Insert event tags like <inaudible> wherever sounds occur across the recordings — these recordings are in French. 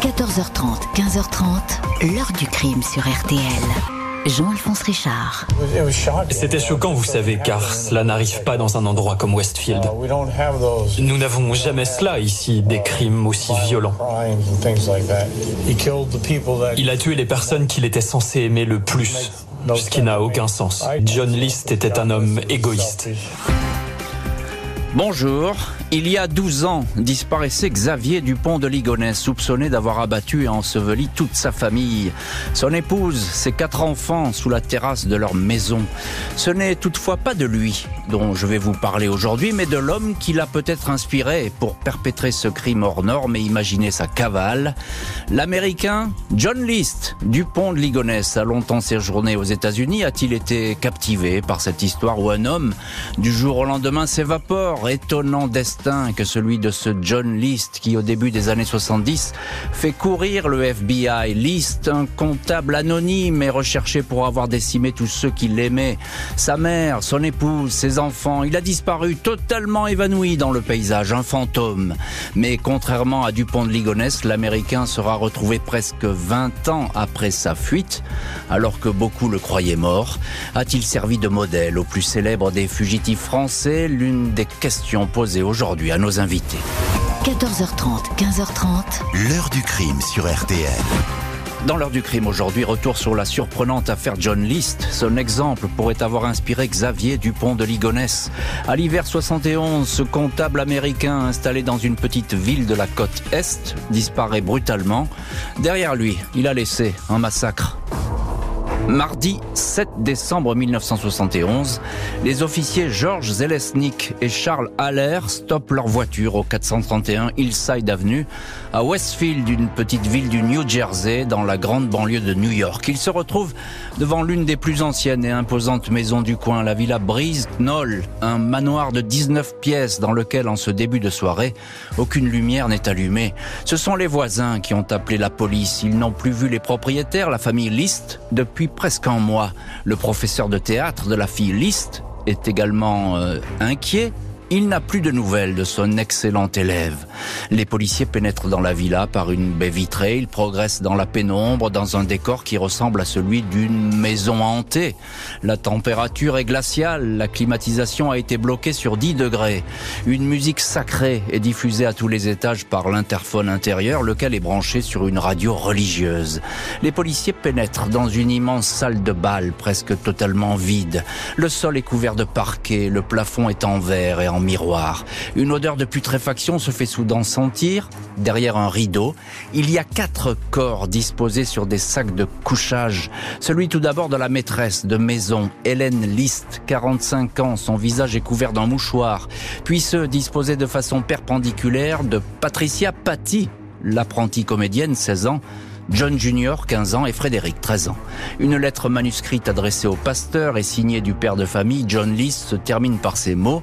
14h30, 15h30, l'heure du crime sur RTL. Jean-Alphonse Richard. C'était choquant, vous savez, car cela n'arrive pas dans un endroit comme Westfield. Nous n'avons jamais cela ici, des crimes aussi violents. Il a tué les personnes qu'il était censé aimer le plus, ce qui n'a aucun sens. John List était un homme égoïste. Bonjour. Il y a 12 ans, disparaissait Xavier Dupont de Ligonnès, soupçonné d'avoir abattu et enseveli toute sa famille. Son épouse, ses quatre enfants sous la terrasse de leur maison. Ce n'est toutefois pas de lui dont je vais vous parler aujourd'hui, mais de l'homme qui l'a peut-être inspiré pour perpétrer ce crime hors norme et imaginer sa cavale. L'Américain John List, Dupont de Ligonnès, a longtemps séjourné aux États-Unis. A-t-il été captivé par cette histoire où un homme, du jour au lendemain, s'évapore? Étonnant destin que celui de ce John List qui, au début des années 70, fait courir le FBI. List, un comptable anonyme, est recherché pour avoir décimé tous ceux qui l'aimaient. Sa mère, son épouse, ses enfants. Il a disparu totalement évanoui dans le paysage, un fantôme. Mais contrairement à Dupont de Ligonnès, l'Américain sera retrouvé presque 20 ans après sa fuite, alors que beaucoup le croyaient mort. A-t-il servi de modèle au plus célèbre des fugitifs français? L'une des questions posées aujourd'hui aujourd'hui à nos invités. 14h30, 15h30. L'heure du crime sur RTL. Dans l'heure du crime aujourd'hui, retour sur la surprenante affaire John List. Son exemple pourrait avoir inspiré Xavier Dupont de Ligonnès. À l'hiver 71, ce comptable américain installé dans une petite ville de la côte Est disparaît brutalement. Derrière lui, il a laissé un massacre. Mardi 7 décembre 1971, les officiers Georges Zelesnik et Charles Haller stoppent leur voiture au 431 Hillside Avenue à Westfield, une petite ville du New Jersey dans la grande banlieue de New York. Ils se retrouvent devant l'une des plus anciennes et imposantes maisons du coin, la villa Breeze Knoll, un manoir de 19 pièces dans lequel en ce début de soirée, aucune lumière n'est allumée. Ce sont les voisins qui ont appelé la police. Ils n'ont plus vu les propriétaires, la famille List, depuis presque un mois. Le professeur de théâtre de la fille List est également euh, inquiet il n'a plus de nouvelles de son excellent élève. Les policiers pénètrent dans la villa par une baie vitrée. Ils progressent dans la pénombre, dans un décor qui ressemble à celui d'une maison hantée. La température est glaciale. La climatisation a été bloquée sur 10 degrés. Une musique sacrée est diffusée à tous les étages par l'interphone intérieur, lequel est branché sur une radio religieuse. Les policiers pénètrent dans une immense salle de bal, presque totalement vide. Le sol est couvert de parquet, le plafond est en verre et en miroir. Une odeur de putréfaction se fait soudain sentir. Derrière un rideau, il y a quatre corps disposés sur des sacs de couchage. Celui tout d'abord de la maîtresse de maison, Hélène List, 45 ans, son visage est couvert d'un mouchoir. Puis ceux disposés de façon perpendiculaire de Patricia Paty, l'apprentie comédienne, 16 ans, John Junior, 15 ans, et Frédéric, 13 ans. Une lettre manuscrite adressée au pasteur et signée du père de famille, John List, se termine par ces mots.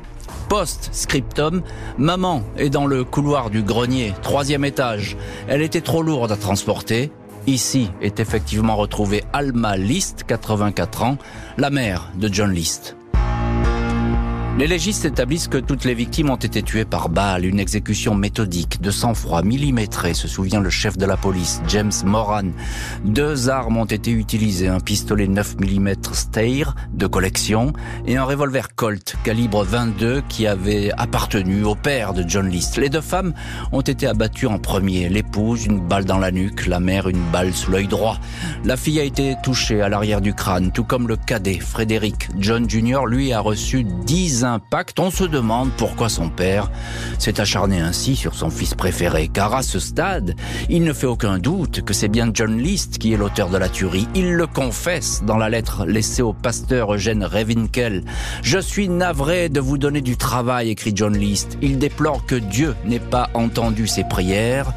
Post-scriptum, maman est dans le couloir du grenier, troisième étage. Elle était trop lourde à transporter. Ici est effectivement retrouvée Alma List, 84 ans, la mère de John List. Les légistes établissent que toutes les victimes ont été tuées par balle, une exécution méthodique, de sang-froid, millimétré, se souvient le chef de la police, James Moran. Deux armes ont été utilisées, un pistolet 9 mm Steyr de collection et un revolver Colt calibre 22 qui avait appartenu au père de John List. Les deux femmes ont été abattues en premier, l'épouse une balle dans la nuque, la mère une balle sous l'œil droit. La fille a été touchée à l'arrière du crâne, tout comme le cadet, Frédéric. John Jr. lui a reçu 10 on se demande pourquoi son père s'est acharné ainsi sur son fils préféré. Car à ce stade, il ne fait aucun doute que c'est bien John List qui est l'auteur de la tuerie. Il le confesse dans la lettre laissée au pasteur Eugène Revinkel. Je suis navré de vous donner du travail, écrit John List. Il déplore que Dieu n'ait pas entendu ses prières.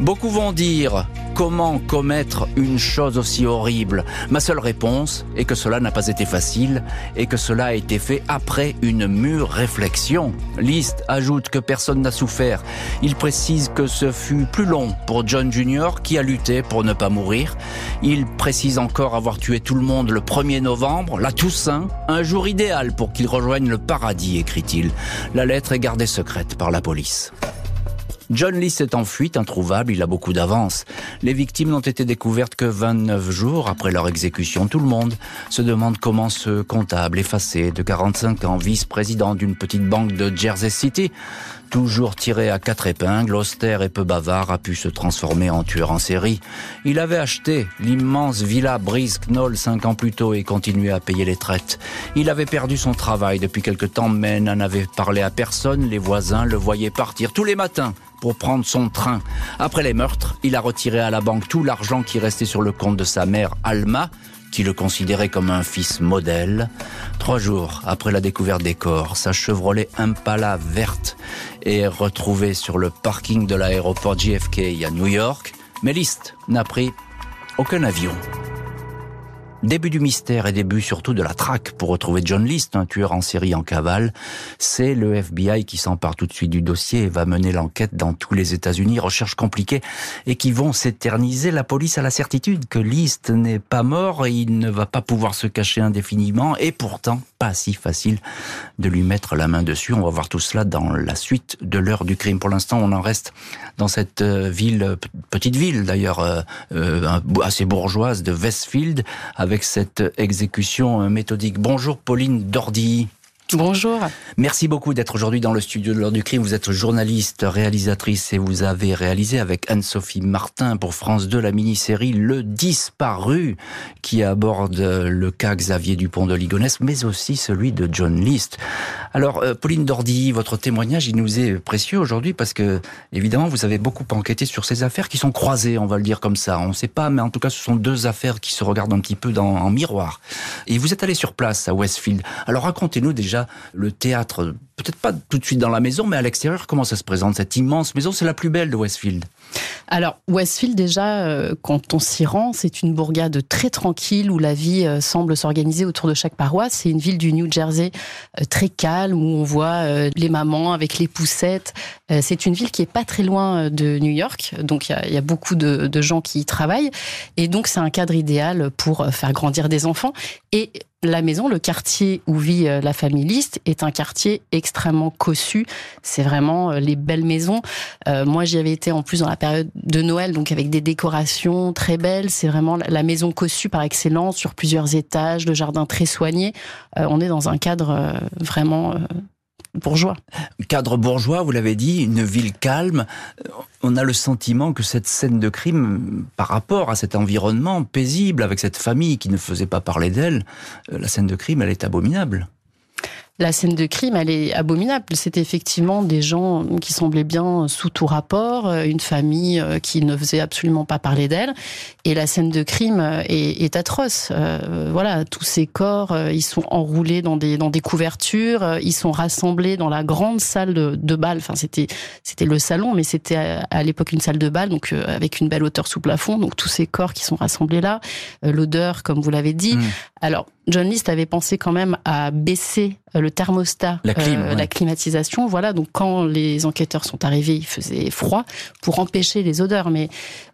Beaucoup vont dire Comment commettre une chose aussi horrible? Ma seule réponse est que cela n'a pas été facile et que cela a été fait après une mûre réflexion. List ajoute que personne n'a souffert. Il précise que ce fut plus long pour John Jr. qui a lutté pour ne pas mourir. Il précise encore avoir tué tout le monde le 1er novembre, la Toussaint, un jour idéal pour qu'il rejoigne le paradis, écrit-il. La lettre est gardée secrète par la police. John List est en fuite, introuvable, il a beaucoup d'avance. Les victimes n'ont été découvertes que 29 jours après leur exécution. Tout le monde se demande comment ce comptable effacé de 45 ans, vice-président d'une petite banque de Jersey City, toujours tiré à quatre épingles, austère et peu bavard, a pu se transformer en tueur en série. Il avait acheté l'immense villa Breeze Knoll cinq ans plus tôt et continué à payer les traites. Il avait perdu son travail depuis quelque temps, mais n'en avait parlé à personne. Les voisins le voyaient partir tous les matins pour prendre son train. Après les meurtres, il a retiré à la banque tout l'argent qui restait sur le compte de sa mère, Alma, qui le considérait comme un fils modèle. Trois jours après la découverte des corps, sa Chevrolet Impala verte est retrouvée sur le parking de l'aéroport JFK à New York. Mais List n'a pris aucun avion. Début du mystère et début surtout de la traque pour retrouver John List, un tueur en série en cavale. C'est le FBI qui s'empare tout de suite du dossier et va mener l'enquête dans tous les États-Unis. Recherches compliquées et qui vont s'éterniser. La police a la certitude que List n'est pas mort et il ne va pas pouvoir se cacher indéfiniment. Et pourtant, pas si facile de lui mettre la main dessus. On va voir tout cela dans la suite de l'heure du crime. Pour l'instant, on en reste dans cette euh, ville, petite ville d'ailleurs, euh, euh, assez bourgeoise de Westfield, cette exécution méthodique. Bonjour Pauline Dordy. Bonjour. Merci beaucoup d'être aujourd'hui dans le studio de l'heure du crime. Vous êtes journaliste, réalisatrice et vous avez réalisé avec Anne-Sophie Martin pour France 2 la mini-série Le Disparu qui aborde le cas Xavier Dupont de Ligonnès mais aussi celui de John List. Alors euh, Pauline Dordy, votre témoignage il nous est précieux aujourd'hui parce que évidemment vous avez beaucoup enquêté sur ces affaires qui sont croisées, on va le dire comme ça. On ne sait pas mais en tout cas ce sont deux affaires qui se regardent un petit peu dans, en miroir. Et vous êtes allé sur place à Westfield. Alors racontez-nous déjà le théâtre, peut-être pas tout de suite dans la maison, mais à l'extérieur, comment ça se présente Cette immense maison, c'est la plus belle de Westfield. Alors, Westfield, déjà, euh, quand on s'y rend, c'est une bourgade très tranquille où la vie euh, semble s'organiser autour de chaque paroisse. C'est une ville du New Jersey euh, très calme où on voit les mamans avec les poussettes. c'est une ville qui est pas très loin de New York, donc il y, a, beaucoup de, de gens qui y travaillent. Et donc, c'est un cadre idéal pour faire grandir des enfants. Et la maison, le quartier où vit euh, la famille List, est un quartier extrêmement cossu. C'est vraiment euh, les belles maisons. Euh, moi, j'y avais été en plus dans la période de Noël, donc avec des décorations très belles. C'est vraiment la maison cossue par excellence, sur plusieurs étages, le jardin très soigné. on est dans un cadre vraiment bourgeois. Cadre bourgeois, vous l'avez dit, une ville calme. On a le sentiment que cette scène de crime, par rapport à cet environnement paisible, avec cette famille qui ne faisait pas parler d'elle, euh, la scène de crime, elle est abominable la scène de crime, elle est abominable. C'est effectivement des gens qui semblaient bien sous tout rapport, euh, une famille euh, qui ne faisait absolument pas parler d'elle. Et la scène de crime euh, est, atroce. voilà, tous ces corps, ils sont enroulés dans des dans des couvertures, ils sont rassemblés dans la grande salle de, de bal. Enfin, c'était c'était le salon, mais c'était à, l'époque une salle de bal, donc avec une belle hauteur sous plafond. Donc tous ces corps qui sont rassemblés là, l'odeur, comme vous l'avez dit. Mmh. Alors John List avait pensé quand même à baisser le thermostat, la, euh, la climatisation. Voilà, donc quand les enquêteurs sont arrivés, il faisait froid pour empêcher les odeurs. Mais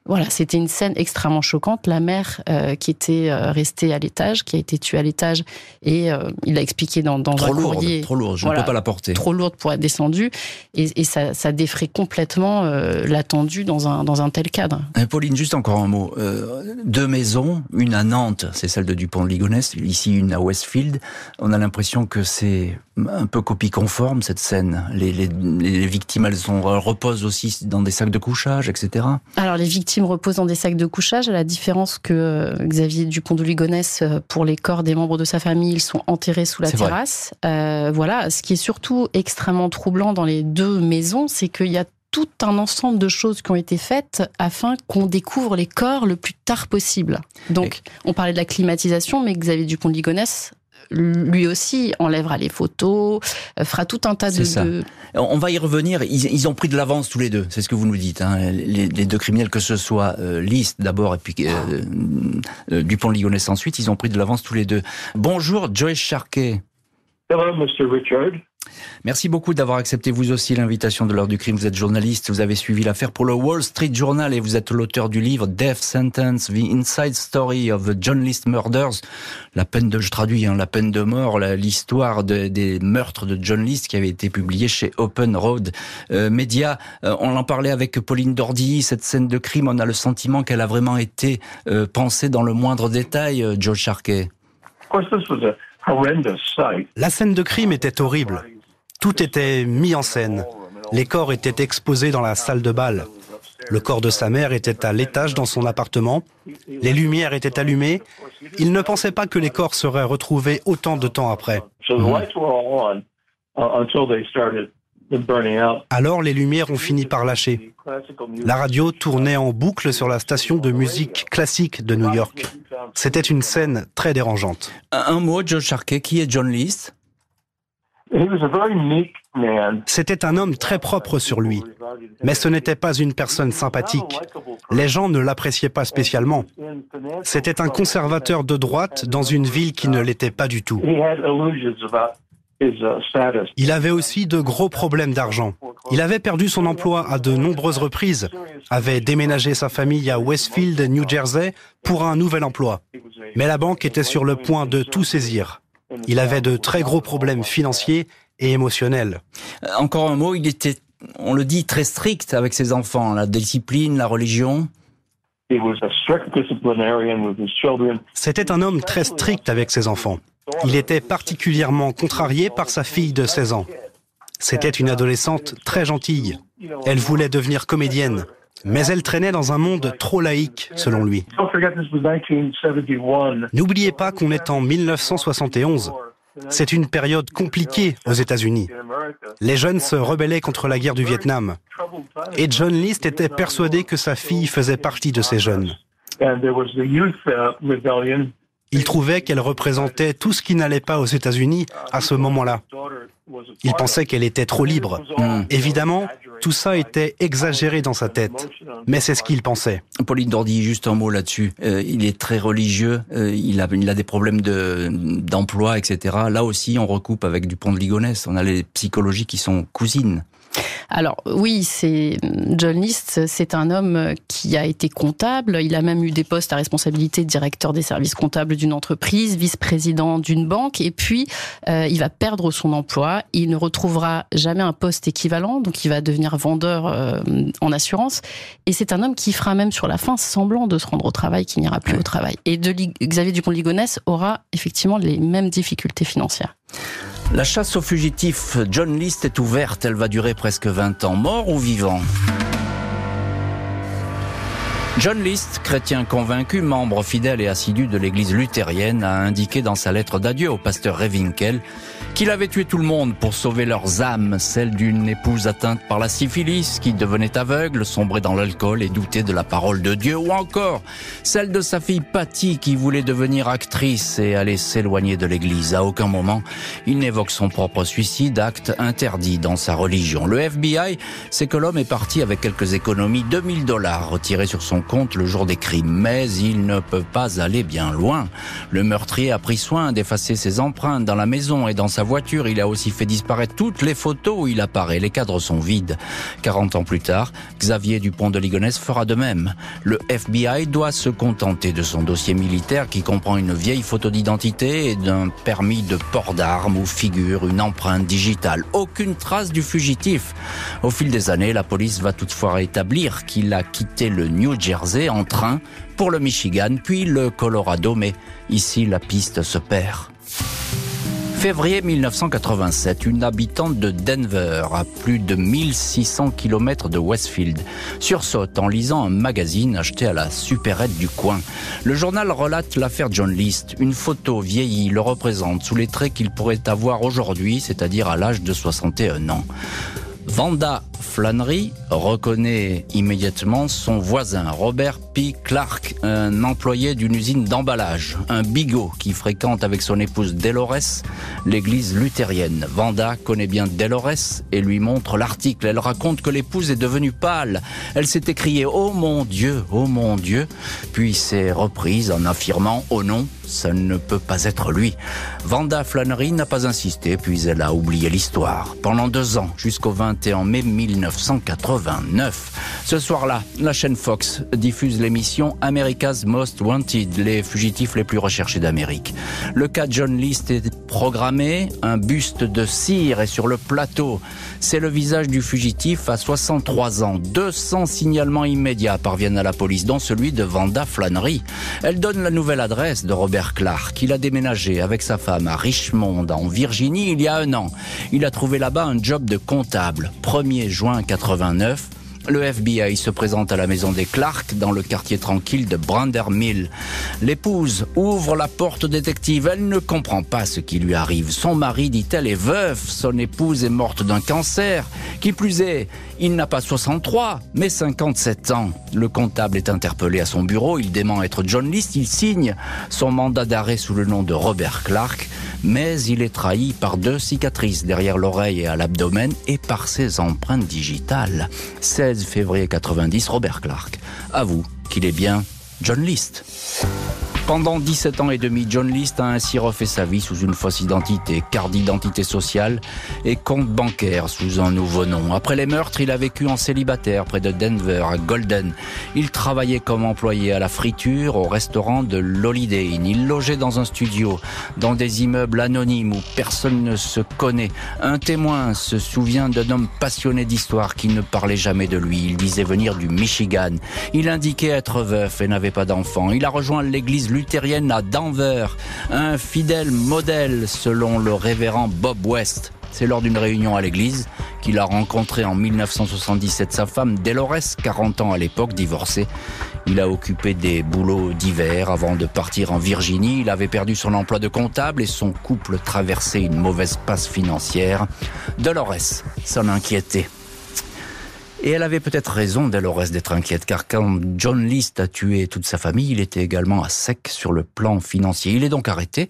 voilà, c'était une scène extrêmement choquante. La mère euh, qui était restée à l'étage, qui a été tuée à l'étage, et il l'a expliqué dans, dans trop un lourde, courrier. Trop lourde, je ne peux pas la porter. Trop lourde pour être descendue, et, et ça, ça, défrait complètement l'attendu dans un, dans un tel cadre. Pauline, juste encore un mot. deux maisons, une à Nantes, c'est celle de Dupont de Ligonnès, ici une à Westfield. On a l'impression que c'est un peu copie conforme cette scène. Les, les, victimes, elles sont, reposent aussi dans des sacs de couchage, etc. Alors les victimes reposent dans des sacs de couchage, à la différence que euh, Xavier Dupont de Ligonnès, euh, pour les corps des membres de sa famille, ils sont enterrés sous la terrasse. Euh, voilà. Ce qui est surtout extrêmement troublant dans les deux maisons, c'est qu'il y a tout un ensemble de choses qui ont été faites afin qu'on découvre les corps le plus tard possible. Donc, on parlait de la climatisation, mais Xavier Dupont de Ligonnès lui aussi enlèvera les photos, euh, fera tout un tas de, ça. On va y revenir. Ils, ont pris de l'avance tous les deux. C'est ce que vous nous dites. Hein. Les, deux criminels, que ce soit euh, List d'abord et puis euh, euh, Dupont-Ligonnès ensuite, ils ont pris de l'avance tous les deux. Bonjour, Joyce Sharkey. Hello, Mr. Richard? Merci beaucoup d'avoir accepté vous aussi l'invitation de l'heure du crime. Vous êtes journaliste, vous avez suivi l'affaire pour le Wall Street Journal et vous êtes l'auteur du livre Death Sentence, The Inside Story of the John List Murders. La peine de, je traduis, hein, la peine de mort, l'histoire des meurtres de John List qui avait été publié chez Open Road euh, Media. Euh, on en parlait avec Pauline Dordy. Cette scène de crime, on a le sentiment qu'elle a vraiment été euh, pensée dans le moindre détail, Joe Sharkey. La scène de crime était horrible. Tout était mis en scène. Les corps étaient exposés dans la salle de bal. Le corps de sa mère était à l'étage dans son appartement. Les lumières étaient allumées. Il ne pensait pas que les corps seraient retrouvés autant de temps après. Alors les lumières ont fini par lâcher. La radio tournait en boucle sur la station de musique classique de New York. C'était une scène très dérangeante. Un mot, Joe Sharkey, qui est John List c'était un homme très propre sur lui, mais ce n'était pas une personne sympathique. Les gens ne l'appréciaient pas spécialement. C'était un conservateur de droite dans une ville qui ne l'était pas du tout. Il avait aussi de gros problèmes d'argent. Il avait perdu son emploi à de nombreuses reprises, avait déménagé sa famille à Westfield, New Jersey, pour un nouvel emploi. Mais la banque était sur le point de tout saisir. Il avait de très gros problèmes financiers et émotionnels. Euh, encore un mot, il était, on le dit, très strict avec ses enfants, la discipline, la religion. C'était un homme très strict avec ses enfants. Il était particulièrement contrarié par sa fille de 16 ans. C'était une adolescente très gentille. Elle voulait devenir comédienne. Mais elle traînait dans un monde trop laïque, selon lui. N'oubliez pas qu'on est en 1971. C'est une période compliquée aux États-Unis. Les jeunes se rebellaient contre la guerre du Vietnam. Et John List était persuadé que sa fille faisait partie de ces jeunes. Il trouvait qu'elle représentait tout ce qui n'allait pas aux États-Unis à ce moment-là. Il pensait qu'elle était trop libre. Hmm. Évidemment, tout ça était exagéré dans sa tête, mais c'est ce qu'il pensait. Pauline Dordy, juste un mot là-dessus. Euh, il est très religieux, euh, il, a, il a des problèmes de, d'emploi, etc. Là aussi, on recoupe avec Dupont de Ligonnès. On a les psychologies qui sont cousines. Alors oui, c'est John List, c'est un homme qui a été comptable. Il a même eu des postes à responsabilité de directeur des services comptables d'une entreprise, vice-président d'une banque, et puis euh, il va perdre son emploi. Il ne retrouvera jamais un poste équivalent, donc il va devenir vendeur euh, en assurance. Et c'est un homme qui fera même sur la fin semblant de se rendre au travail, qui n'ira plus au travail. Et de Xavier Dupont-Ligonnès aura effectivement les mêmes difficultés financières. La chasse aux fugitifs John List est ouverte. Elle va durer presque 20 ans. Mort ou vivant? John List, chrétien convaincu, membre fidèle et assidu de l'église luthérienne, a indiqué dans sa lettre d'adieu au pasteur Revinkel qu'il avait tué tout le monde pour sauver leurs âmes, celle d'une épouse atteinte par la syphilis qui devenait aveugle, sombrait dans l'alcool et doutait de la parole de Dieu, ou encore celle de sa fille Patty qui voulait devenir actrice et aller s'éloigner de l'église. À aucun moment, il n'évoque son propre suicide, acte interdit dans sa religion. Le FBI sait que l'homme est parti avec quelques économies, 2000 dollars retirés sur son compte le jour des crimes, mais il ne peut pas aller bien loin. Le meurtrier a pris soin d'effacer ses empreintes dans la maison et dans sa voiture. Il a aussi fait disparaître toutes les photos où il apparaît. Les cadres sont vides. 40 ans plus tard, Xavier Dupont de Ligonnès fera de même. Le FBI doit se contenter de son dossier militaire qui comprend une vieille photo d'identité et d'un permis de port d'armes où figure une empreinte digitale. Aucune trace du fugitif. Au fil des années, la police va toutefois établir qu'il a quitté le New Jersey en train pour le Michigan, puis le Colorado, mais ici la piste se perd. Février 1987, une habitante de Denver, à plus de 1600 km de Westfield, sursaute en lisant un magazine acheté à la supérette du coin. Le journal relate l'affaire John List. Une photo vieillie le représente sous les traits qu'il pourrait avoir aujourd'hui, c'est-à-dire à, l'âge de 61 ans. Vanda Flannery reconnaît immédiatement son voisin, Robert P. Clark, un employé d'une usine d'emballage, un bigot qui fréquente avec son épouse Delores l'église luthérienne. Vanda connaît bien Delores et lui montre l'article. Elle raconte que l'épouse est devenue pâle. Elle s'est écriée Oh mon Dieu, oh mon Dieu, puis s'est reprise en affirmant Oh non, ça ne peut pas être lui. Vanda Flannery n'a pas insisté, puis elle a oublié l'histoire. Pendant deux ans, jusqu'au 21 mai 1989. Ce soir-là, la chaîne Fox diffuse l'émission America's Most Wanted, les fugitifs les plus recherchés d'Amérique. Le cas John List est programmé, un buste de cire est sur le plateau. C'est le visage du fugitif à 63 ans. 200 signalements immédiats parviennent à la police, dont celui de Vanda Flannery. Elle donne la nouvelle adresse de Robert Clark. Il a déménagé avec sa femme à Richmond, en Virginie, il y a un an. Il a trouvé là-bas un job de comptable. 1er juin 89, le FBI se présente à la maison des Clark dans le quartier tranquille de Brandermill. L'épouse ouvre la porte détective. Elle ne comprend pas ce qui lui arrive. Son mari, dit-elle, est veuf. Son épouse est morte d'un cancer. Qui plus est, il n'a pas 63, mais 57 ans. Le comptable est interpellé à son bureau. Il dément être John List. Il signe son mandat d'arrêt sous le nom de Robert Clark. Mais il est trahi par deux cicatrices derrière l'oreille et à l'abdomen et par ses empreintes digitales. 16 février 90, Robert Clark avoue qu'il est bien John List. Pendant 17 ans et demi, John List a ainsi refait sa vie sous une fausse identité, carte d'identité sociale et compte bancaire sous un nouveau nom. Après les meurtres, il a vécu en célibataire près de Denver, à Golden. Il travaillait comme employé à la friture au restaurant de l'Holiday. Il logeait dans un studio, dans des immeubles anonymes où personne ne se connaît. Un témoin se souvient d'un homme passionné d'histoire qui ne parlait jamais de lui. Il disait venir du Michigan. Il indiquait être veuf et n'avait pas d'enfant. Il a rejoint l'église luthérienne à Denver, un fidèle modèle selon le révérend Bob West. C'est lors d'une réunion à l'église qu'il a rencontré en 1977 sa femme Delores, 40 ans à l'époque, divorcée. Il a occupé des boulots divers avant de partir en Virginie. Il avait perdu son emploi de comptable et son couple traversait une mauvaise passe financière. Dolores s'en inquiétait. Et elle avait peut-être raison, Delores, d'être inquiète, car quand John List a tué toute sa famille, il était également à sec sur le plan financier. Il est donc arrêté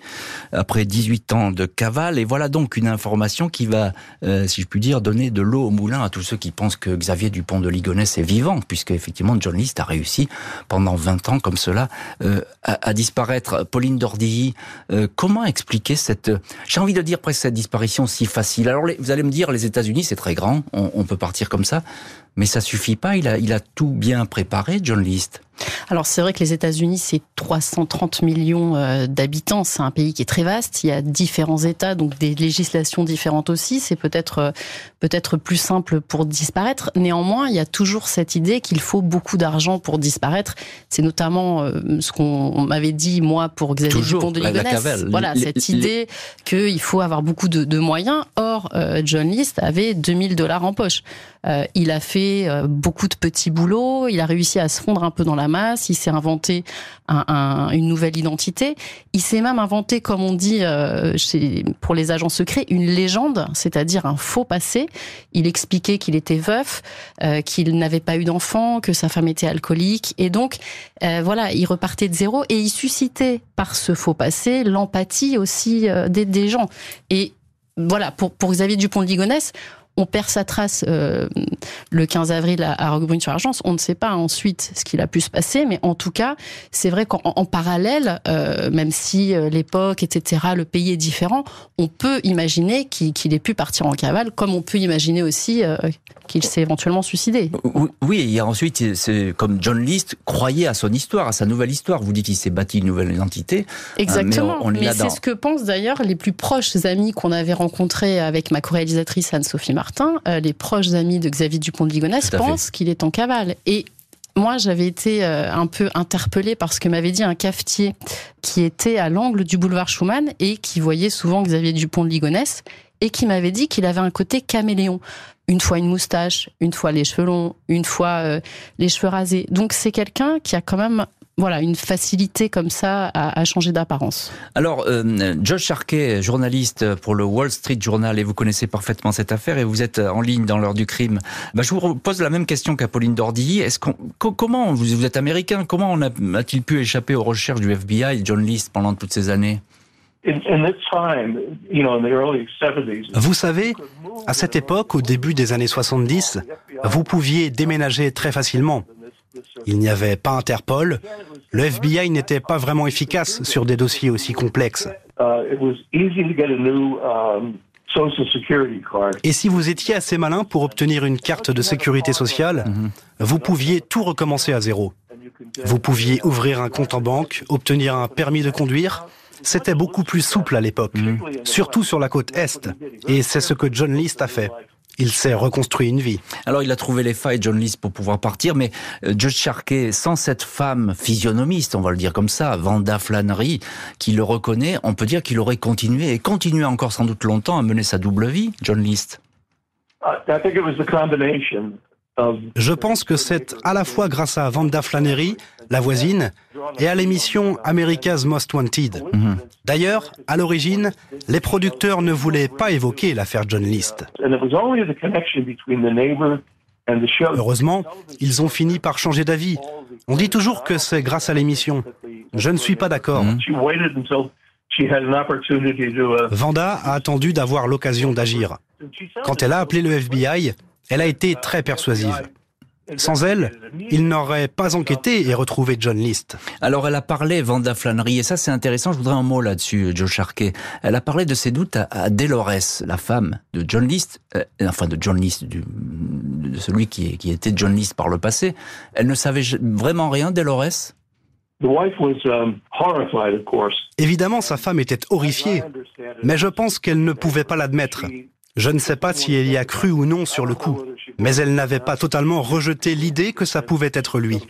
après 18 ans de cavale, et voilà donc une information qui va, euh, si je puis dire, donner de l'eau au moulin à tous ceux qui pensent que Xavier Dupont de Ligonnès est vivant, puisque effectivement John List a réussi pendant 20 ans comme cela euh, à, à, disparaître. Pauline Dordilly, euh, comment expliquer cette, j'ai envie de dire presque cette disparition si facile? Alors les, vous allez me dire, les États-Unis c'est très grand, on, on peut partir comme ça. Mais ça suffit pas, il a, tout bien préparé, John List. Alors c'est vrai que les États-Unis, c'est 330 millions euh, d'habitants, c'est un pays qui est très vaste, il y a différents États, donc des législations différentes aussi, c'est peut-être euh, peut-être plus simple pour disparaître. Néanmoins, il y a toujours cette idée qu'il faut beaucoup d'argent pour disparaître. C'est notamment euh, ce qu'on m'avait dit moi pour Xavier toujours, Dupont de Ligonnès. Voilà, les, cette les, idée qu'il faut avoir beaucoup de, de moyens. Or, John List avait 2000 dollars en poche. il a fait beaucoup de petits boulots, il a réussi à se fondre un peu dans la il s'est inventé un, un, une nouvelle identité, il s'est même inventé, comme on dit euh, pour les agents secrets, une légende, c'est-à-dire un faux passé. Il expliquait qu'il était veuf, euh, qu'il n'avait pas eu d'enfant, que sa femme était alcoolique, et donc euh, voilà, il repartait de zéro et il suscitait par ce faux passé l'empathie aussi des, des gens. Et voilà, pour, pour Xavier Dupont de Ligonnès, on perd sa trace euh, le 15 avril à, à Roquebrune-sur-Argence. On ne sait pas ensuite ce qu'il a pu se passer, mais en tout cas, c'est vrai qu'en en parallèle, euh, même si euh, l'époque, etc., le pays est différent, on peut imaginer qu'il qu ait pu partir en cavale, comme on peut imaginer aussi euh, qu'il s'est éventuellement suicidé. Oui, et ensuite, c'est comme John List croyait à son histoire, à sa nouvelle histoire. Vous dites qu'il s'est bâti une nouvelle identité. Exactement. mais, mais c'est dans... ce que pensent d'ailleurs les plus proches amis qu'on avait rencontrés avec ma co-réalisatrice Anne-Sophie Martin Martin, euh, les proches amis de Xavier Dupont de Ligonnès pensent qu'il est en cavale. Et moi, j'avais été euh, un peu interpellée par ce que m'avait dit un cafetier qui était à l'angle du boulevard Schumann et qui voyait souvent Xavier Dupont de Ligonnès et qui m'avait dit qu'il avait un côté caméléon. Une fois une moustache, une fois les cheveux longs, une fois euh, les cheveux rasés. Donc c'est quelqu'un qui a quand même voilà une facilité comme ça à, changer d'apparence. Alors, euh, Josh Sharkey, journaliste pour le Wall Street Journal, et vous connaissez parfaitement cette affaire, et vous êtes en ligne dans l'heure du crime. Bah, je vous pose la même question qu'Apolline Dordy. Est-ce qu'on, comment vous, vous êtes américain Comment a-t-il pu échapper aux recherches du FBI, John List, pendant toutes ces années? Vous savez, à cette époque, au début des années 70, vous pouviez déménager très facilement. Il n'y avait pas Interpol, le FBI n'était pas vraiment efficace sur des dossiers aussi complexes. Et si vous étiez assez malin pour obtenir une carte de sécurité sociale, vous pouviez tout recommencer à zéro. Vous pouviez ouvrir un compte en banque, obtenir un permis de conduire, c'était beaucoup plus souple à l'époque, mhm. surtout sur la côte Est. Et c'est ce que John List a fait. Il s'est reconstruit une vie. Alors il a trouvé les failles, John List, pour pouvoir partir, mais euh, Judge Sharkey, sans cette femme physionomiste, on va le dire comme ça, Vanda Flannery, qui le reconnaît, on peut dire qu'il aurait continué et continué encore sans doute longtemps à mener sa double vie, John List. Je pense que c'est à la fois grâce à Vanda Flannery, la voisine, et à l'émission America's Most Wanted. Mhm. D'ailleurs, à l'origine, les producteurs ne voulaient pas évoquer l'affaire John List. Heureusement, ils ont fini par changer d'avis. On dit toujours que c'est grâce à l'émission. Je ne suis pas d'accord. Mhm. Vanda a attendu d'avoir l'occasion d'agir. Quand elle a appelé le FBI, elle a été très persuasive. Sans elle, il n'aurait pas enquêté et retrouvé John List. Alors elle a parlé, Vanda Flannery, et ça c'est intéressant, je voudrais un mot là-dessus, Joe Sharkey. Elle a parlé de ses doutes à, Delores, la femme de John List, euh, enfin de John List, du, de celui qui, qui était John List par le passé. Elle ne savait vraiment rien, Delores um, Évidemment, sa femme était horrifiée, mais je pense qu'elle ne pouvait pas l'admettre. Je ne sais pas si elle y a cru ou non sur le coup, mais elle n'avait pas totalement rejeté l'idée que ça pouvait être lui.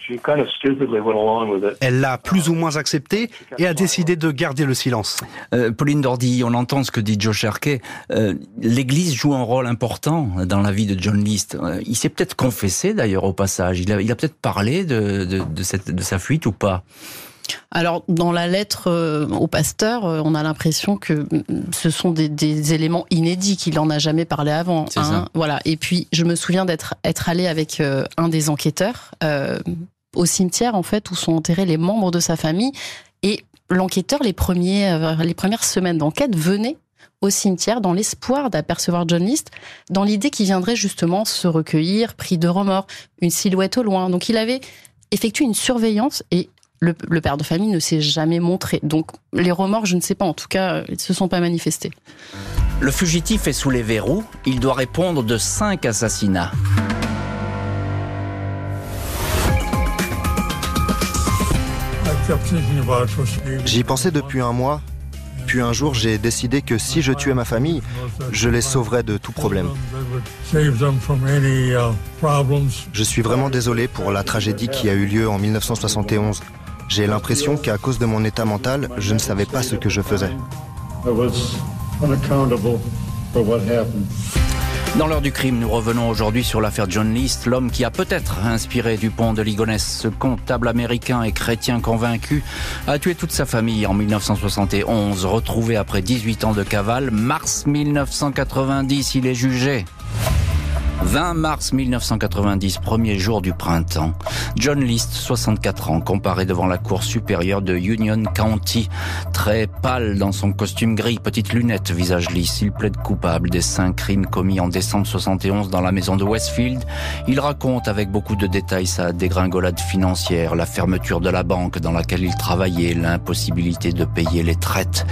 Elle l'a plus ou moins accepté et a décidé de garder le silence. Euh, Pauline Dordy, on entend ce que dit Joe Sharkey. Euh, L'Église joue un rôle important dans la vie de John List. Euh, il s'est peut-être confessé d'ailleurs au passage. Il a, peut-être parlé de, de sa fuite ou pas? Alors, dans la lettre euh, au pasteur, euh, on a l'impression que mm, ce sont des, éléments inédits qu'il en a jamais parlé avant. Hein. Voilà. Et puis, je me souviens d'être être allé avec euh, un des enquêteurs au cimetière, en fait, où sont enterrés les membres de sa famille. Et l'enquêteur, les premiers, les premières semaines d'enquête, venait au cimetière dans l'espoir d'apercevoir John List, dans l'idée qu'il viendrait justement se recueillir, pris de remords, une silhouette au loin. Donc il avait effectué une surveillance et le, père de famille ne s'est jamais montré. Donc les remords, je ne sais pas, en tout cas, ils ne se sont pas manifestés. Le fugitif est sous les verrous, il doit répondre de cinq assassinats. J'y pensais depuis un mois, puis un jour j'ai décidé que si je tuais ma famille, je les sauverais de tout problème. Je suis vraiment désolé pour la tragédie qui a eu lieu en 1971. J'ai l'impression qu'à cause de mon état mental, je ne savais pas ce que je faisais. Dans l'heure du crime, nous revenons aujourd'hui sur l'affaire John List, l'homme qui a peut-être inspiré Dupont de Ligonnès. Ce comptable américain et chrétien convaincu a tué toute sa famille en 1971. Retrouvé après 18 ans de cavale, mars 1990, il est jugé. 20 mars 1990, premier jour du printemps. John List, 64 ans, comparé devant la cour supérieure de Union County. Très pâle dans son costume gris, petite lunette, visage lisse. Il plaide coupable des cinq crimes commis en décembre 71 dans la maison de Westfield. Il raconte avec beaucoup de détails sa dégringolade financière, la fermeture de la banque dans laquelle il travaillait, l'impossibilité de payer les traites.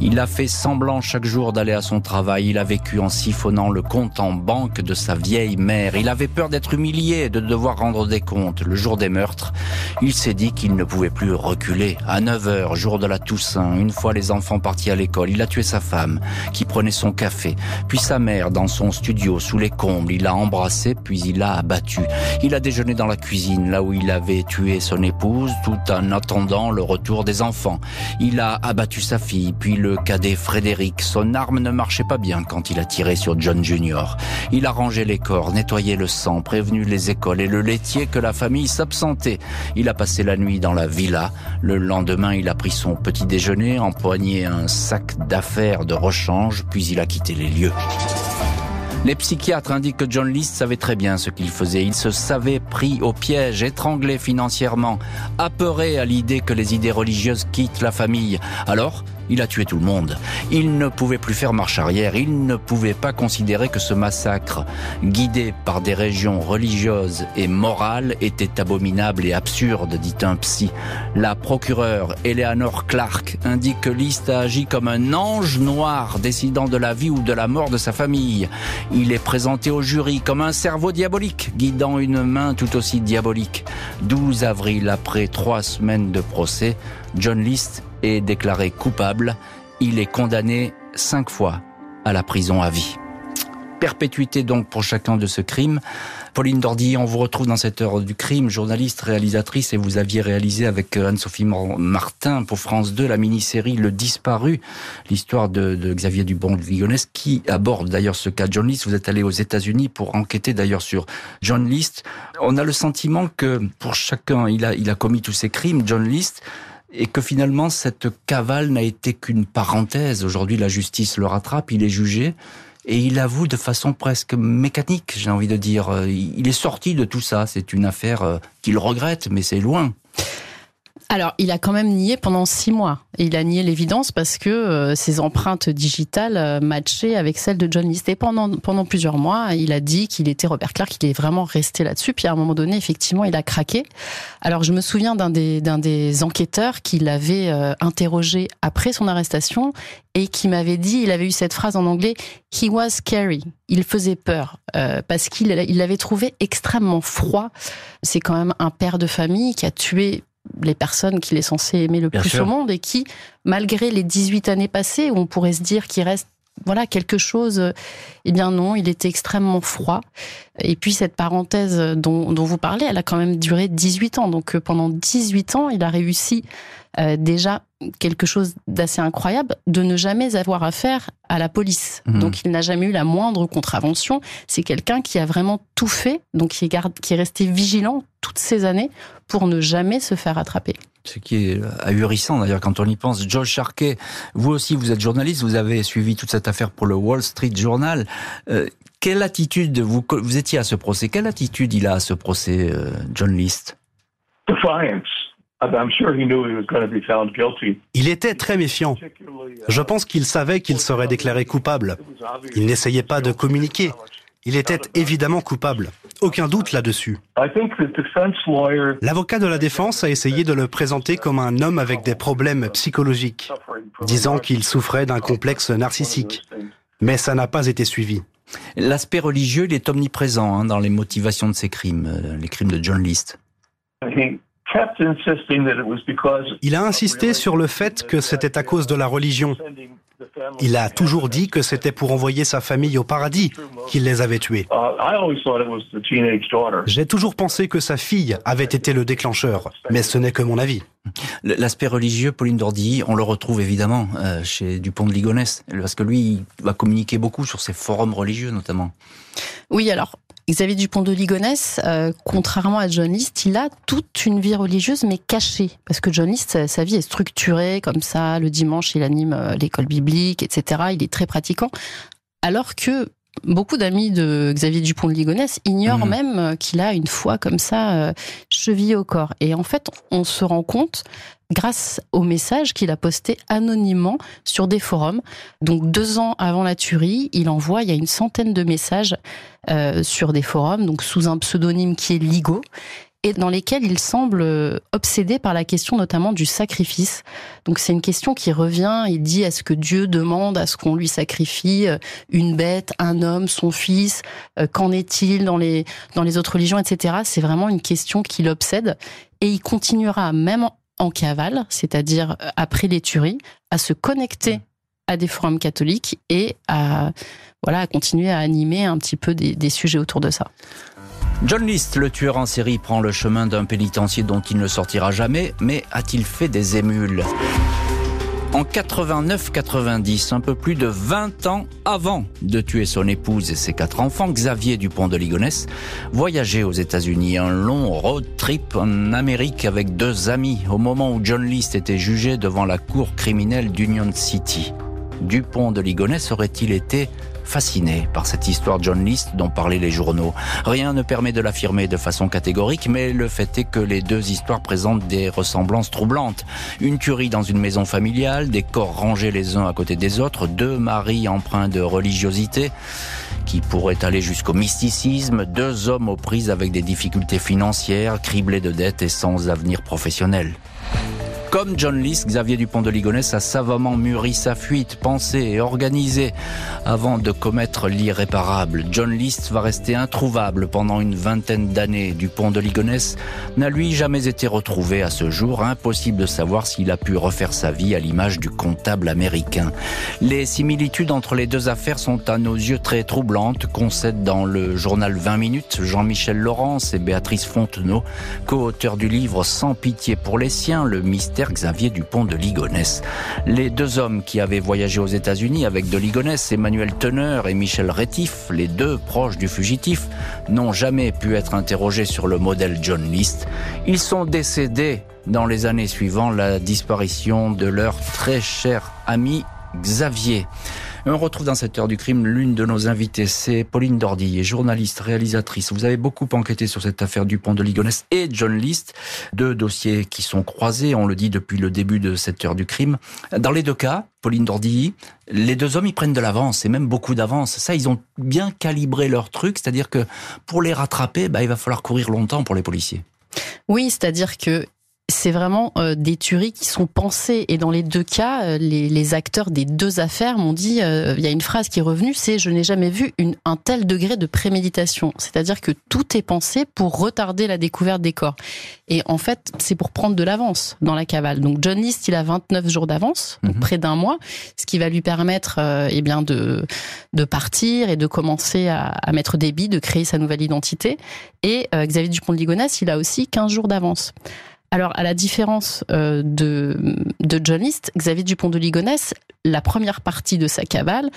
Il a fait semblant chaque jour d'aller à son travail. Il a vécu en siphonnant le compte en banque de sa vieille mère. Il avait peur d'être humilié, de devoir rendre des comptes. Le jour des meurtres, il s'est dit qu'il ne pouvait plus reculer. À 9 heures, jour de la Toussaint, une fois les enfants partis à l'école, il a tué sa femme, qui prenait son café, puis sa mère dans son studio sous les combles. Il l'a embrassé, puis il l'a abattu. Il a déjeuné dans la cuisine, là où il avait tué son épouse, tout en attendant le retour des enfants. Il a abattu sa fille, puis le cadet Frédéric. Son arme ne marchait pas bien quand il a tiré sur John Junior. Il a rangé les les corps, le sang, prévenu les écoles et le laitier que la famille s'absentait. Il a passé la nuit dans la villa. Le lendemain, il a pris son petit déjeuner, empoigné un sac d'affaires de rechange, puis il a quitté les lieux. Les psychiatres indiquent que John List savait très bien ce qu'il faisait. Il se savait pris au piège, étranglé financièrement, apeuré à l'idée que les idées religieuses quittent la famille. Alors, il a tué tout le monde. Il ne pouvait plus faire marche arrière. Il ne pouvait pas considérer que ce massacre, guidé par des régions religieuses et morales, était abominable et absurde, dit un psy. La procureure Eleanor Clark indique que List a agi comme un ange noir décidant de la vie ou de la mort de sa famille. Il est présenté au jury comme un cerveau diabolique, guidant une main tout aussi diabolique. 12 avril, après trois semaines de procès, John List est déclaré coupable. Il est condamné cinq fois à la prison à vie. Perpétuité donc pour chacun de ce crime. Pauline Dordy, on vous retrouve dans cette heure du crime, journaliste, réalisatrice, et vous aviez réalisé avec Anne-Sophie Martin pour France 2 la mini-série Le Disparu, l'histoire de, Xavier Dubon de Vigonnès, qui aborde d'ailleurs ce cas John List. Vous êtes allé aux États-Unis pour enquêter d'ailleurs sur John List. On a le sentiment que pour chacun, il a, il a commis tous ces crimes, John List, et que finalement cette cavale n'a été qu'une parenthèse. Aujourd'hui, la justice le rattrape, il est jugé. Et il avoue de façon presque mécanique, j'ai envie de dire. Il est sorti de tout ça. C'est une affaire euh, qu'il regrette, mais c'est loin. Alors, il a quand même nié pendant six mois. il a nié l'évidence parce que euh, ses empreintes digitales euh, matchaient avec celles de John List. Et pendant, pendant plusieurs mois, il a dit qu'il était Robert Clark, qu'il est vraiment resté là-dessus. Puis à un moment donné, effectivement, il a craqué. Alors, je me souviens d'un des, des enquêteurs qui l'avait euh, interrogé après son arrestation et qui m'avait dit, il avait eu cette phrase en anglais, He was scary. Il faisait peur parce qu'il il l'avait trouvé extrêmement froid. C'est quand même un père de famille qui a tué les personnes qu'il est censé aimer le plus au monde et qui, malgré les 18 années passées, où on pourrait se dire qu'il reste voilà quelque chose, eh bien non, il était extrêmement froid. Et puis cette parenthèse dont, vous parlez, elle a quand même duré 18 ans. Donc euh, pendant 18 ans, il a réussi euh, déjà quelque chose d'assez incroyable, de ne jamais avoir affaire à la police. Mhm. Donc il n'a jamais eu la moindre contravention. C'est quelqu'un qui a vraiment tout fait, donc qui est, qui est resté vigilant toutes ces années pour ne jamais se faire attraper. Ce qui est ahurissant d'ailleurs quand on y pense. Joe Sharkey, vous aussi vous êtes journaliste, vous avez suivi toute cette affaire pour le Wall Street Journal. Euh, quelle attitude, vous, vous étiez à ce procès, quelle attitude il a à ce procès, euh, John List? Defiance. Il était très méfiant. Je pense qu'il savait qu'il serait déclaré coupable. Il n'essayait pas de communiquer. Il était évidemment coupable. Aucun doute là-dessus. L'avocat de la défense a essayé de le présenter comme un homme avec des problèmes psychologiques, disant qu'il souffrait d'un complexe narcissique. Mais ça n'a pas été suivi. L'aspect religieux, il est omniprésent hein, dans les motivations de ces crimes, euh, les crimes de John List. Il a insisté sur le fait que c'était à cause de la religion. Il a toujours dit que c'était pour envoyer sa famille au paradis qu'il les avait tués. J'ai toujours pensé que sa fille avait été le déclencheur, mais ce n'est que mon avis. L'aspect religieux, Pauline Dordy, on le retrouve évidemment euh, chez Dupont de Ligonnès, parce que lui, il va communiquer beaucoup sur ses forums religieux notamment. Oui, alors Xavier Dupont de Ligonnès, euh, contrairement à John List, il a toute une vie religieuse mais cachée. Parce que John List, sa, vie est structurée comme ça. Le dimanche, il anime euh, l'école biblique, etc. Il est très pratiquant. Alors que beaucoup d'amis de Xavier Dupont de Ligonnès ignorent mmh. même euh, qu'il a une foi comme ça chevillée au corps. Et en fait, on se rend compte grâce aux messages qu'il a postés anonymement sur des forums. Donc deux ans avant la tuerie, il envoie, il y a une centaine de messages euh, sur des forums, donc sous un pseudonyme qui est Ligo et dans lesquels il semble euh, obsédé par la question notamment du sacrifice. Donc c'est une question qui revient, il dit est-ce que Dieu demande à ce qu'on lui sacrifie euh, une bête, un homme, son fils, qu'en est-il dans les dans les autres religions, etc. C'est vraiment une question qui l'obsède et il continuera même en cavale, c'est-à-dire euh, après les tueries, à se connecter à des forums catholiques et à, voilà, à continuer à animer un petit peu des, des sujets autour de ça. John List, le tueur en série, prend le chemin d'un pénitencier dont il ne sortira jamais, mais a-t-il fait des émules? En 89-90, un peu plus de 20 ans avant de tuer son épouse et ses quatre enfants, Xavier Dupont de Ligonnès voyageait aux États-Unis, un long road trip en Amérique avec deux amis au moment où John List était jugé devant la cour criminelle d'Union City. Dupont de Ligonnès aurait-il été fasciné par cette histoire John List dont parlaient les journaux. Rien ne permet de l'affirmer de façon catégorique, mais le fait est que les deux histoires présentent des ressemblances troublantes. Une tuerie dans une maison familiale, des corps rangés les uns à côté des autres, deux maris empreints de religiosité qui pourraient aller jusqu'au mysticisme, deux hommes aux prises avec des difficultés financières, criblés de dettes et sans avenir professionnel. Comme John List, Xavier Dupont de Ligonnès a savamment mûri sa fuite, pensé et organisé avant de commettre l'irréparable. John List va rester introuvable pendant une vingtaine d'années. Dupont de Ligonnès n'a lui jamais été retrouvé à ce jour. Impossible de savoir s'il a pu refaire sa vie à l'image du comptable américain. Les similitudes entre les deux affaires sont à nos yeux très troublantes, concèdent dans le journal 20 minutes Jean-Michel Laurence et Béatrice Fontenot, co-auteurs du livre Sans pitié pour les siens, le mystère Xavier Dupont de Ligonnès. Les deux hommes qui avaient voyagé aux États-Unis avec de Ligonnès, Emmanuel Teneur et Michel Rétif, les deux proches du fugitif, n'ont jamais pu être interrogés sur le modèle John List. Ils sont décédés dans les années suivant la disparition de leur très cher ami Xavier. On retrouve dans cette heure du crime l'une de nos invitées, c'est Pauline Dordillet, journaliste, réalisatrice. Vous avez beaucoup enquêté sur cette affaire du pont de Ligonnès et John List, deux dossiers qui sont croisés, on le dit depuis le début de cette heure du crime. Dans les deux cas, Pauline Dordilly, les deux hommes, ils prennent de l'avance, et même beaucoup d'avance. Ça, ils ont bien calibré leur truc, c'est-à-dire que pour les rattraper, bah, il va falloir courir longtemps pour les policiers. Oui, c'est-à-dire que c'est vraiment euh, des tueries qui sont pensées. Et dans les deux cas, euh, les, acteurs des deux affaires m'ont dit, euh, il y a une phrase qui est revenue, c'est je n'ai jamais vu une, un tel degré de préméditation. C'est-à-dire que tout est pensé pour retarder la découverte des corps. Et en fait, c'est pour prendre de l'avance dans la cavale. Donc John List, il a 29 jours d'avance, mhm. près d'un mois, ce qui va lui permettre eh bien de, de partir et de commencer à, à, mettre des billes, de créer sa nouvelle identité. Et Xavier Dupont de Ligonnès, il a aussi 15 jours d'avance. Alors, à la différence euh, de, de John List, Xavier Dupont de Ligonnès, la première partie de sa cavale,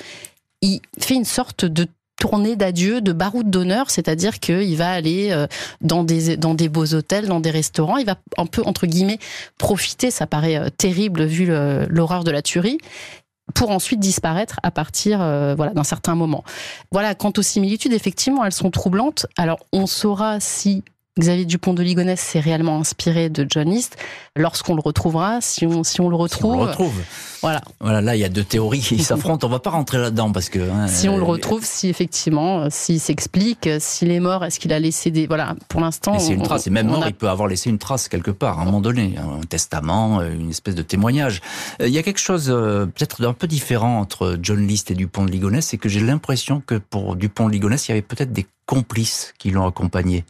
il fait une sorte de tournée d'adieu, de baroud d'honneur, c'est-à-dire qu'il va aller euh, dans des dans des beaux hôtels, dans des restaurants, il va un peu entre guillemets profiter, ça paraît euh, terrible vu l'horreur de la tuerie, pour ensuite disparaître à partir voilà d'un certain moment. Voilà, quant aux similitudes, effectivement, elles sont troublantes. Alors, on saura si Xavier Dupont de Ligonnès s'est réellement inspiré de John List. Lorsqu'on le retrouvera, si on, si on le retrouve. Si on le retrouve. Voilà. Voilà, là, il y a deux théories qui <laughs> s'affrontent. On va pas rentrer là-dedans parce que. Hein, si on le euh, retrouve, si effectivement, euh, s'il s'explique, s'il est mort, est-ce qu'il a laissé des. Voilà, pour l'instant. C'est une trace. Et même mort, il peut avoir laissé une trace quelque part, à un moment donné. Un testament, euh, une espèce de témoignage. Il y a quelque chose peut-être d'un peu différent entre John List et Dupont de Ligonnès, c'est que j'ai l'impression que pour Dupont de Ligonnès, il y avait peut-être des complices qui l'ont accompagné.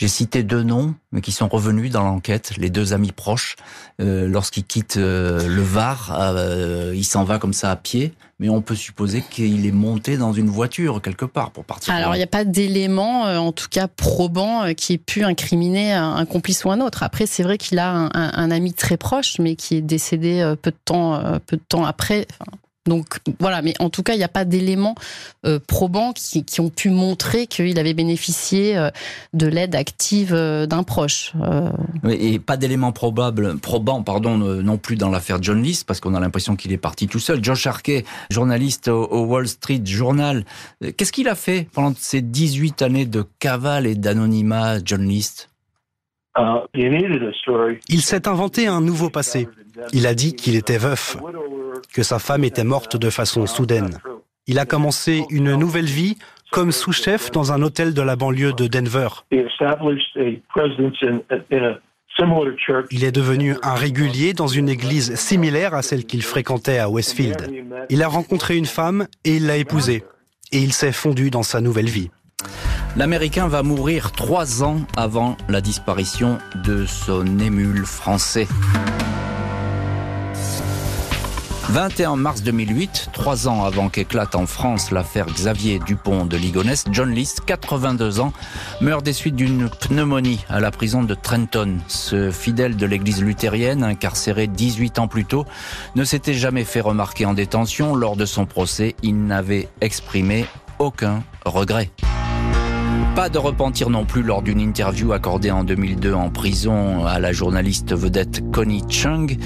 J'ai cité deux noms, mais qui sont revenus dans l'enquête, les deux amis proches. Euh, Lorsqu'il quitte euh, le Var, euh, il s'en va comme ça à pied, mais on peut supposer qu'il est monté dans une voiture quelque part pour partir. Alors il n'y a pas d'éléments, euh, en tout cas probants, qui ait pu incriminer un, complice ou un autre. Après, c'est vrai qu'il a un, un, ami très proche, mais qui est décédé peu de temps, peu de temps après. Enfin, donc voilà, mais en tout cas, il n'y a pas d'éléments euh, probants qui, ont pu montrer qu'il avait bénéficié euh, de l'aide active euh, d'un proche. Et pas d'éléments probables, probants, pardon, non plus dans l'affaire John List, parce qu'on a l'impression qu'il est parti tout seul. Josh Harkey, journaliste au, Wall Street Journal, qu'est-ce qu'il a fait pendant ces 18 années de cavale et d'anonymat, John List il s'est inventé un nouveau passé. Il a dit qu'il était veuf que sa femme était morte de façon soudaine. Il a commencé une nouvelle vie comme sous-chef dans un hôtel de la banlieue de Denver. Il est devenu un régulier dans une église similaire à celle qu'il fréquentait à Westfield. Il a rencontré une femme et il l'a épousée. Et il s'est fondu dans sa nouvelle vie. L'Américain va mourir trois ans avant la disparition de son émule français. 21 mars 2008, trois ans avant qu'éclate en France l'affaire Xavier Dupont de Ligonnès, John List, 82 ans, meurt des suites d'une pneumonie à la prison de Trenton. Ce fidèle de l'église luthérienne, incarcéré 18 ans plus tôt, ne s'était jamais fait remarquer en détention. Lors de son procès, il n'avait exprimé aucun regret. Pas de repentir non plus lors d'une interview accordée en 2002 en prison à la journaliste vedette Connie Chung.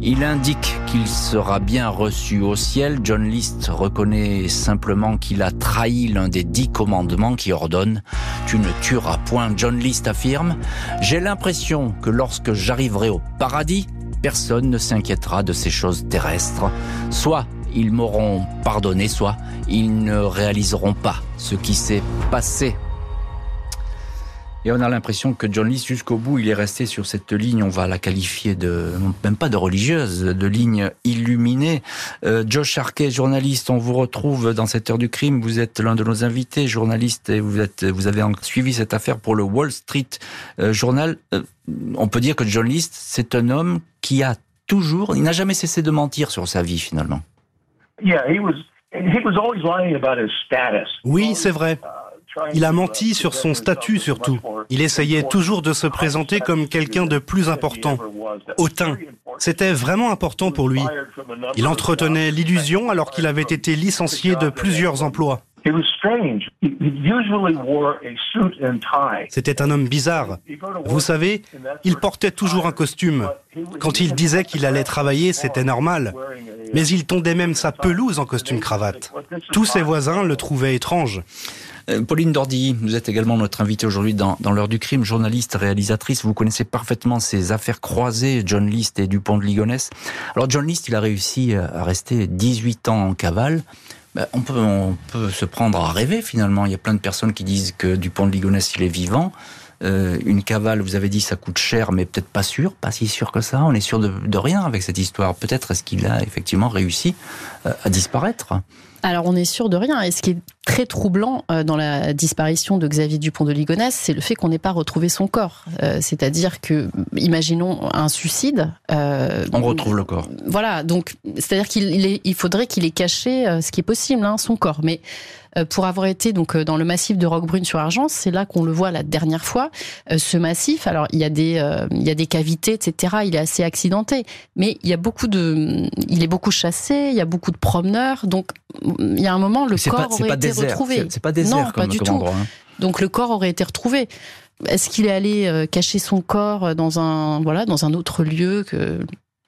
Il indique qu'il sera bien reçu au ciel. John List reconnaît simplement qu'il a trahi l'un des dix commandements qui ordonnent Tu ne tueras point. John List affirme J'ai l'impression que lorsque j'arriverai au paradis, personne ne s'inquiétera de ces choses terrestres. Soit ils m'auront pardonné, soit ils ne réaliseront pas ce qui s'est passé et on a l'impression que John List, jusqu'au bout, il est resté sur cette ligne, on va la qualifier de, même pas de religieuse, de ligne illuminée. Euh, Josh Sharkey, journaliste, on vous retrouve dans cette heure du crime. Vous êtes l'un de nos invités, journaliste, et vous êtes, vous avez suivi cette affaire pour le Wall Street euh, Journal. Euh, on peut dire que John List, c'est un homme qui a toujours, il n'a jamais cessé de mentir sur sa vie, finalement. Oui, c'est vrai. Il a menti sur son statut surtout. Il essayait toujours de se présenter comme quelqu'un de plus important, hautain. C'était vraiment important pour lui. Il entretenait l'illusion alors qu'il avait été licencié de plusieurs emplois. C'était un homme bizarre. Vous savez, il portait toujours un costume. Quand il disait qu'il allait travailler, c'était normal. Mais il tondait même sa pelouse en costume cravate. Tous ses voisins le trouvaient étrange. Euh, Pauline Dordy, vous êtes également notre invitée aujourd'hui dans, l'heure du crime, journaliste, réalisatrice. Vous connaissez parfaitement ces affaires croisées, John List et Dupont de Ligonnès. Alors John List, il a réussi à rester 18 ans en cavale. Ben, on, peut, se prendre à rêver finalement. Il y a plein de personnes qui disent que Dupont de Ligonnès, il est vivant. Euh, une cavale, vous avez dit, ça coûte cher, mais peut-être pas sûr, pas si sûr que ça. On est sûr de, rien avec cette histoire. Peut-être est-ce qu'il a effectivement réussi euh, à disparaître alors on est sûr de rien. Et ce qui est très troublant euh, dans la disparition de Xavier Dupont de Ligonnès, c'est le fait qu'on n'ait pas retrouvé son corps. Euh, c'est-à-dire que, imaginons un suicide. Euh, on retrouve le corps. Voilà, donc c'est-à-dire qu'il il faudrait qu'il ait caché ce qui est possible, hein, son corps. Mais pour avoir été donc dans le massif de Roquebrune sur Argence, c'est là qu'on le voit la dernière fois. Ce massif, alors il y a des il y a des cavités, etc. Il est assez accidenté, mais il y a beaucoup de, il est beaucoup chassé, il y a beaucoup de promeneurs, donc il y a un moment le corps aurait été retrouvé. C'est pas désert non, pas du tout. Hein. Donc le corps aurait été retrouvé. Est-ce qu'il est allé cacher son corps dans un voilà dans un autre lieu que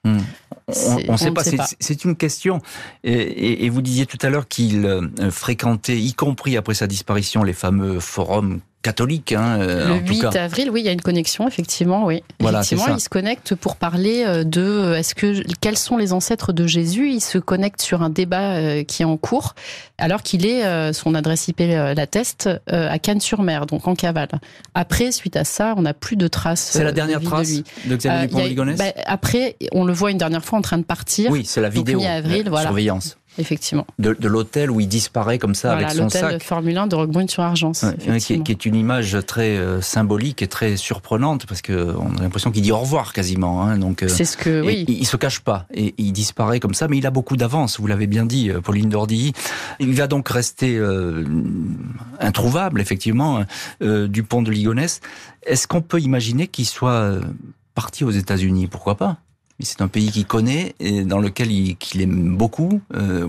hmm. On ne sait pas. C'est une question. Et, et, vous disiez tout à l'heure qu'il euh, fréquentait, y compris après sa disparition, les fameux forums catholique. Hein, euh, le 8 avril, oui, il y a une connexion, effectivement, oui. Voilà, effectivement, il se connecte pour parler euh, de euh, est-ce que quels sont les ancêtres de Jésus? Il se connecte sur un débat qui est en cours, alors qu'il est son adresse IP l'atteste à Cannes-sur-Mer, donc en cavale. Après, suite à ça, on n'a plus de traces. C'est la dernière trace de, de Xavier Dupont bah, Après, on le voit une dernière fois en train de partir. Oui, c'est la vidéo. 1 avril, voilà. Surveillance effectivement. De, de l'hôtel où il disparaît comme ça avec son sac. L'hôtel Formule 1 de Roquebrune sur Argence. qui, est une image très euh, symbolique et très surprenante parce que on a l'impression qu'il dit au revoir quasiment. Hein, donc euh, c'est ce que oui. Il, se cache pas et il disparaît comme ça, mais il a beaucoup d'avance. Vous l'avez bien dit, euh, Pauline Dordy. Il va donc rester introuvable effectivement du pont de Ligonnès. Est-ce qu'on peut imaginer qu'il soit parti aux États-Unis? Pourquoi pas? C'est un pays qu'il connaît et dans lequel il, aime beaucoup, euh,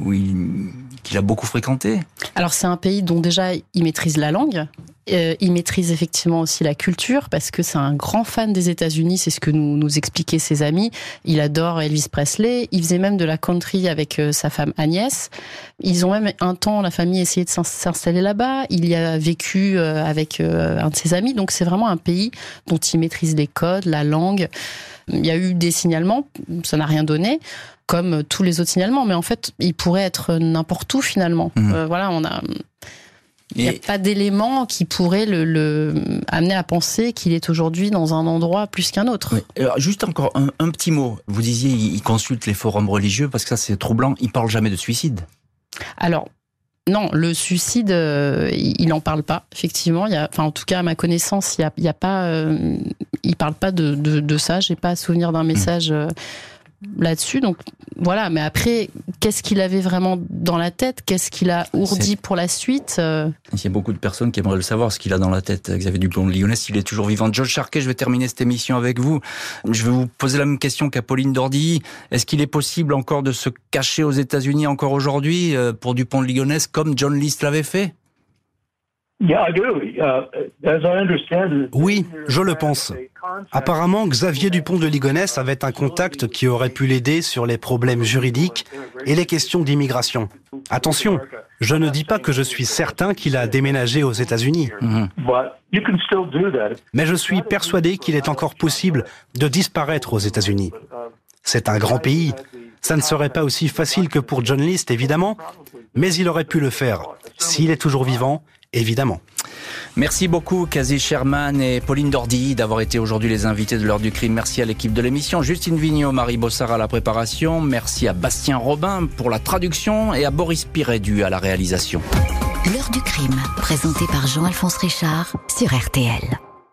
qu'il a beaucoup fréquenté. Alors c'est un pays dont déjà il maîtrise la langue, euh, il maîtrise effectivement aussi la culture parce que c'est un grand fan des États-Unis, c'est ce que nous nous expliquaient ses amis. Il adore Elvis Presley. Il faisait même de la country avec euh, sa femme Agnès. Ils ont même un temps la famille essayé de s'installer là-bas. Il y a vécu euh, avec un de ses amis. Donc c'est vraiment un pays dont il maîtrise les codes, la langue. Il y a eu des signalements, ça n'a rien donné comme tous les autres signalements, mais en fait, il pourrait être n'importe où finalement. Mmh. voilà, on a il n'y a pas d'élément qui pourrait le, amener à penser qu'il est aujourd'hui dans un endroit plus qu'un autre. juste encore un, petit mot. Vous disiez, il consulte les forums religieux parce que ça c'est troublant. Il parle jamais de suicide. Alors. Non, le suicide, euh, il n'en parle pas. Effectivement, il y a, enfin, en tout cas, à ma connaissance, il y a, pas, euh, il parle pas de, de, de ça. J'ai pas à souvenir d'un hmm. message. Euh, là-dessus. Donc voilà, mais après, qu'est-ce qu'il avait vraiment dans la tête? Qu'est-ce qu'il a ourdi pour la suite Il y a beaucoup de personnes qui aimeraient le savoir, ce qu'il a dans la tête, Xavier Dupont de Lyonnais, s'il est toujours vivant. Georges Charquet, je vais terminer cette émission avec vous. Je vais vous poser la même question qu'à Pauline Dordy. Est-ce qu'il est possible encore de se cacher aux États-Unis encore aujourd'hui euh, pour Dupont de Ligonnès comme John List l'avait fait? Oui, je le pense. Apparemment, Xavier Dupont de Ligonnès avait un contact qui aurait pu l'aider sur les problèmes juridiques et les questions d'immigration. Attention, je ne dis pas que je suis certain qu'il a déménagé aux États-Unis. Mhm. Mais je suis persuadé qu'il est encore possible de disparaître aux États-Unis. C'est un grand pays. Ça ne serait pas aussi facile que pour John List, évidemment, mais il aurait pu le faire. S'il est toujours vivant, évidemment. Merci beaucoup, Kazi Sherman et Pauline Dordy, d'avoir été aujourd'hui les invités de l'heure du crime. Merci à l'équipe de l'émission, Justine Vignot, Marie Bossard à la préparation. Merci à Bastien Robin pour la traduction et à Boris Pirédu à la réalisation. L'heure du crime, présenté par Jean-Alphonse Richard sur RTL.